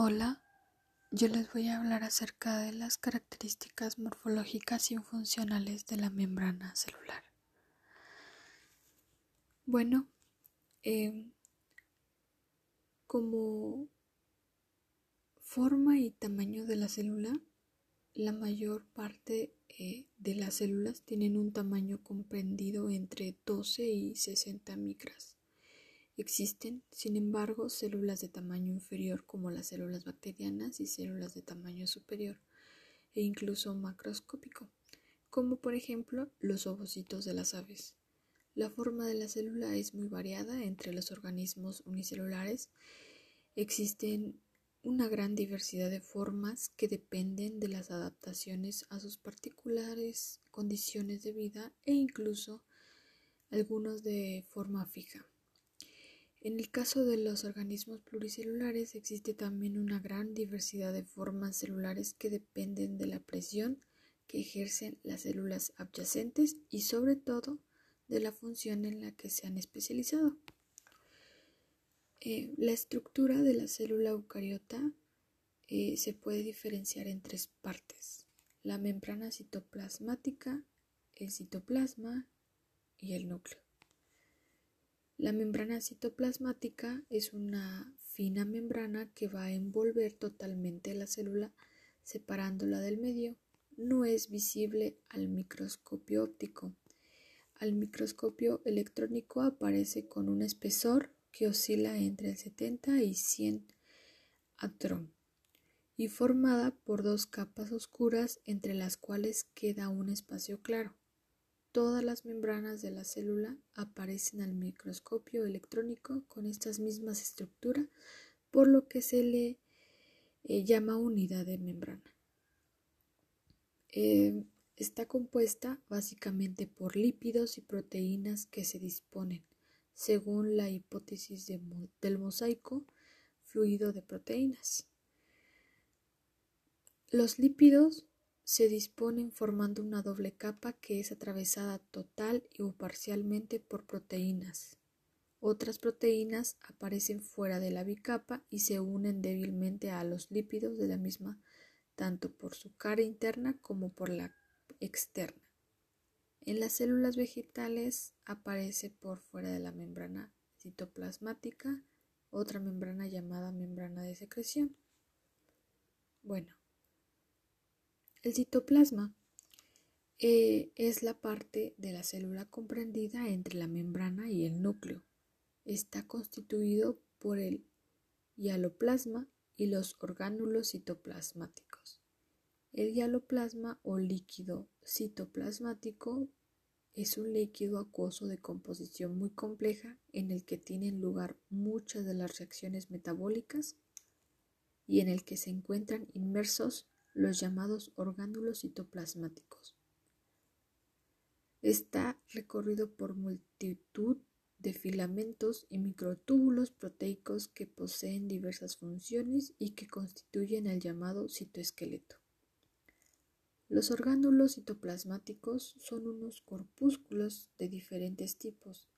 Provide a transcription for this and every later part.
Hola, yo les voy a hablar acerca de las características morfológicas y funcionales de la membrana celular. Bueno, em, como forma y tamaño de la célula, la mayor parte eh, de las células tienen un tamaño comprendido entre 12 y 60 micras. Existen, sin embargo, células de tamaño inferior como las células bacterianas y células de tamaño superior e incluso macroscópico, como por ejemplo los ovocitos de las aves. La forma de la célula es muy variada entre los organismos unicelulares. Existen una gran diversidad de formas que dependen de las adaptaciones a sus particulares condiciones de vida e incluso algunos de forma fija. En el caso de los organismos pluricelulares existe también una gran diversidad de formas celulares que dependen de la presión que ejercen las células adyacentes y sobre todo de la función en la que se han especializado. Eh, la estructura de la célula eucariota eh, se puede diferenciar en tres partes. La membrana citoplasmática, el citoplasma y el núcleo. La membrana citoplasmática es una fina membrana que va a envolver totalmente la célula separándola del medio. No es visible al microscopio óptico. Al microscopio electrónico aparece con un espesor que oscila entre el 70 y 100 atrón y formada por dos capas oscuras entre las cuales queda un espacio claro. Todas las membranas de la célula aparecen al microscopio electrónico con estas mismas estructuras, por lo que se le eh, llama unidad de membrana. Eh, está compuesta básicamente por lípidos y proteínas que se disponen, según la hipótesis del mosaico fluido de proteínas. Los lípidos se disponen formando una doble capa que es atravesada total o parcialmente por proteínas. Otras proteínas aparecen fuera de la bicapa y se unen débilmente a los lípidos de la misma, tanto por su cara interna como por la externa. En las células vegetales aparece por fuera de la membrana citoplasmática otra membrana llamada membrana de secreción. Bueno, el citoplasma eh, es la parte de la célula comprendida entre la membrana y el núcleo. Está constituido por el hialoplasma y los orgánulos citoplasmáticos. El hialoplasma o líquido citoplasmático es un líquido acuoso de composición muy compleja en el que tienen lugar muchas de las reacciones metabólicas y en el que se encuentran inmersos los llamados orgánulos citoplasmáticos. Está recorrido por multitud de filamentos y microtúbulos proteicos que poseen diversas funciones y que constituyen el llamado citoesqueleto. Los orgánulos citoplasmáticos son unos corpúsculos de diferentes tipos,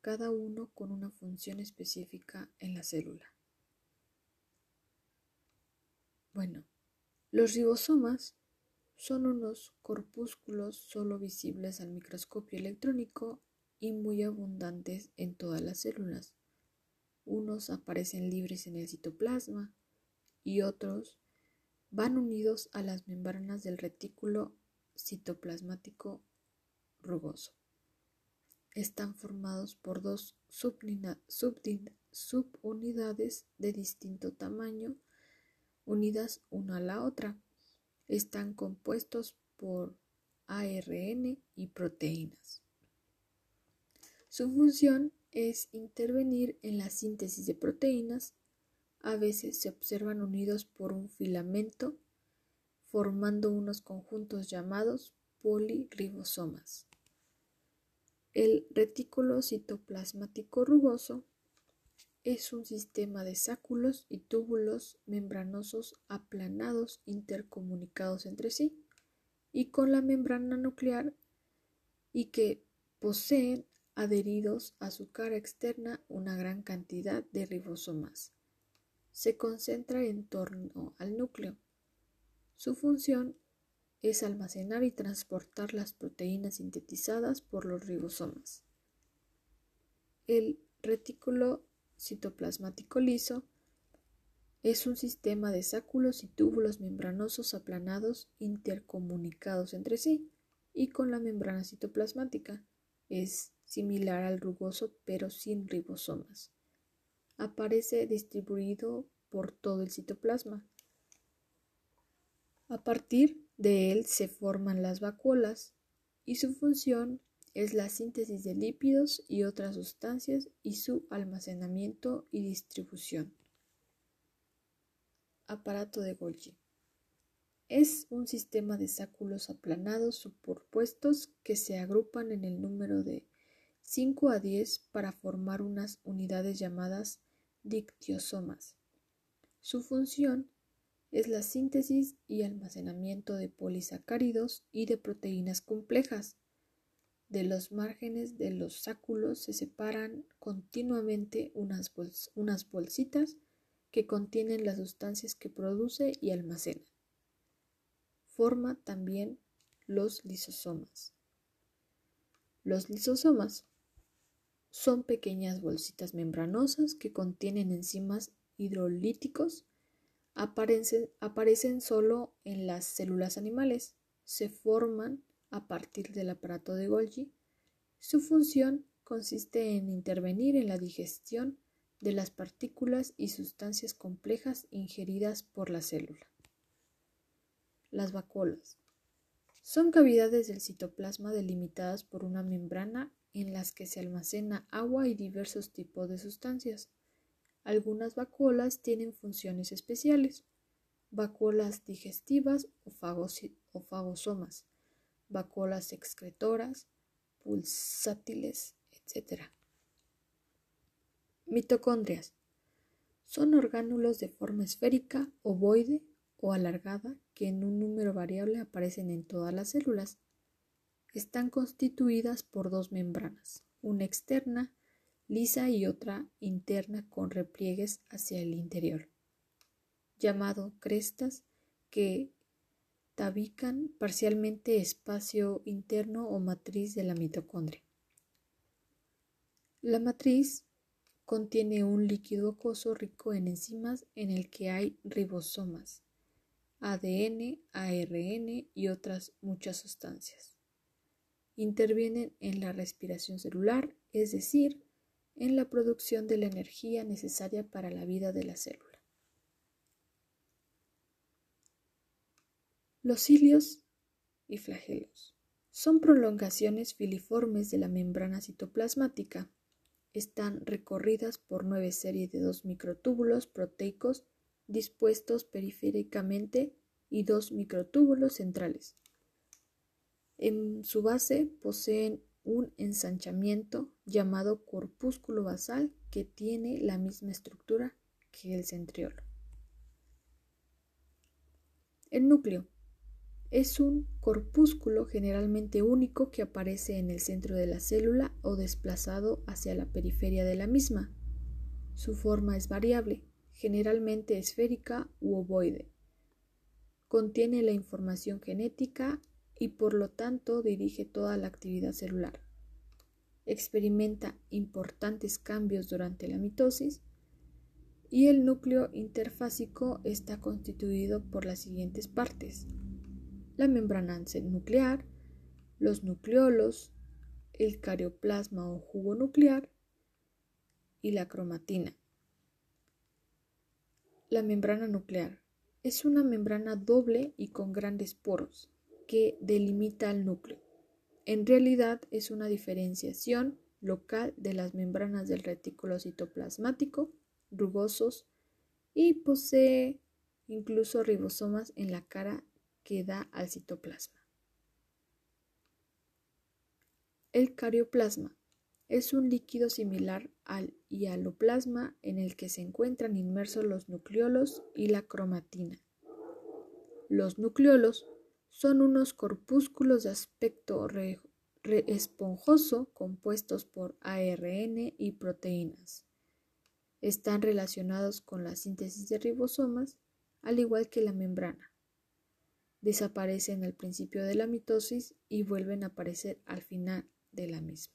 cada uno con una función específica en la célula. Bueno, los ribosomas son unos corpúsculos solo visibles al microscopio electrónico y muy abundantes en todas las células. Unos aparecen libres en el citoplasma y otros van unidos a las membranas del retículo citoplasmático rugoso. Están formados por dos subunidades de distinto tamaño unidas una a la otra. Están compuestos por ARN y proteínas. Su función es intervenir en la síntesis de proteínas. A veces se observan unidos por un filamento formando unos conjuntos llamados poliribosomas. El retículo citoplasmático rugoso es un sistema de sáculos y túbulos membranosos aplanados intercomunicados entre sí y con la membrana nuclear y que poseen adheridos a su cara externa una gran cantidad de ribosomas. se concentra en torno al núcleo. Su función es almacenar y transportar las proteínas sintetizadas por los ribosomas. El retículo citoplasmático liso es un sistema de sáculos y túbulos membranosos aplanados intercomunicados entre sí y con la membrana citoplasmática. Es similar al rugoso pero sin ribosomas. Aparece distribuido por todo el citoplasma. A partir de él se forman las vacuolas y su función es la síntesis de lípidos y otras sustancias y su almacenamiento y distribución. Aparato de Golgi. Es un sistema de sáculos aplanados superpuestos que se agrupan en el número de 5 a 10 para formar unas unidades llamadas dictiosomas. Su función es la síntesis y almacenamiento de polisacáridos y de proteínas complejas. De los márgenes de los sáculos se separan continuamente unas, unas bolsitas que contienen las sustancias que produce y almacena. Forma también los lisosomas. Los lisosomas son pequeñas bolsitas membranosas que contienen enzimas hidrolíticos aparecen, aparecen solo en las células animales, se forman a partir del aparato de Golgi. Su función consiste en intervenir en la digestión de las partículas y sustancias complejas ingeridas por la célula. Las vacuolas son cavidades del citoplasma delimitadas por una membrana en las que se almacena agua y diversos tipos de sustancias. Algunas vacuolas tienen funciones especiales, vacuolas digestivas o, fagosomas, vacuolas excretoras, pulsátiles, etc. Mitocondrias. Son orgánulos de forma esférica, ovoide o alargada que en un número variable aparecen en todas las células. Están constituidas por dos membranas, una externa lisa y otra interna con repliegues hacia el interior, llamado crestas, que tabican parcialmente espacio interno o matriz de la mitocondria. La matriz contiene un líquido acuoso rico en enzimas en el que hay ribosomas, ADN, ARN y otras muchas sustancias. Intervienen en la respiración celular, es decir, en la producción de la energía necesaria para la vida de la célula. Los cilios y flagelos son prolongaciones filiformes de la membrana citoplasmática. Están recorridas por nueve series de dos microtúbulos proteicos dispuestos periféricamente y dos microtúbulos centrales. En su base poseen un ensanchamiento llamado corpúsculo basal que tiene la misma estructura que el centriolo. El núcleo es un corpúsculo generalmente único que aparece en el centro de la célula o desplazado hacia la periferia de la misma. Su forma es variable, generalmente esférica u ovoide. Contiene la información genética y por lo tanto dirige toda la actividad celular. Experimenta importantes cambios durante la mitosis y el núcleo interfásico está constituido por las siguientes partes. La membrana nuclear, los nucleolos, el carioplasma o jugo nuclear y la cromatina. La membrana nuclear es una membrana doble y con grandes poros que delimita el núcleo. En realidad es una diferenciación local de las membranas del retículo citoplasmático, rugosos, y posee incluso ribosomas en la cara que da al citoplasma. El carioplasma es un líquido similar al hialoplasma en el que se encuentran inmersos los nucleolos y la cromatina. Los nucleolos son unos corpúsculos de aspecto esponjoso compuestos por ARN y proteínas. Están relacionados con la síntesis de ribosomas, al igual que la membrana. Desaparecen al principio de la mitosis y vuelven a aparecer al final de la misma.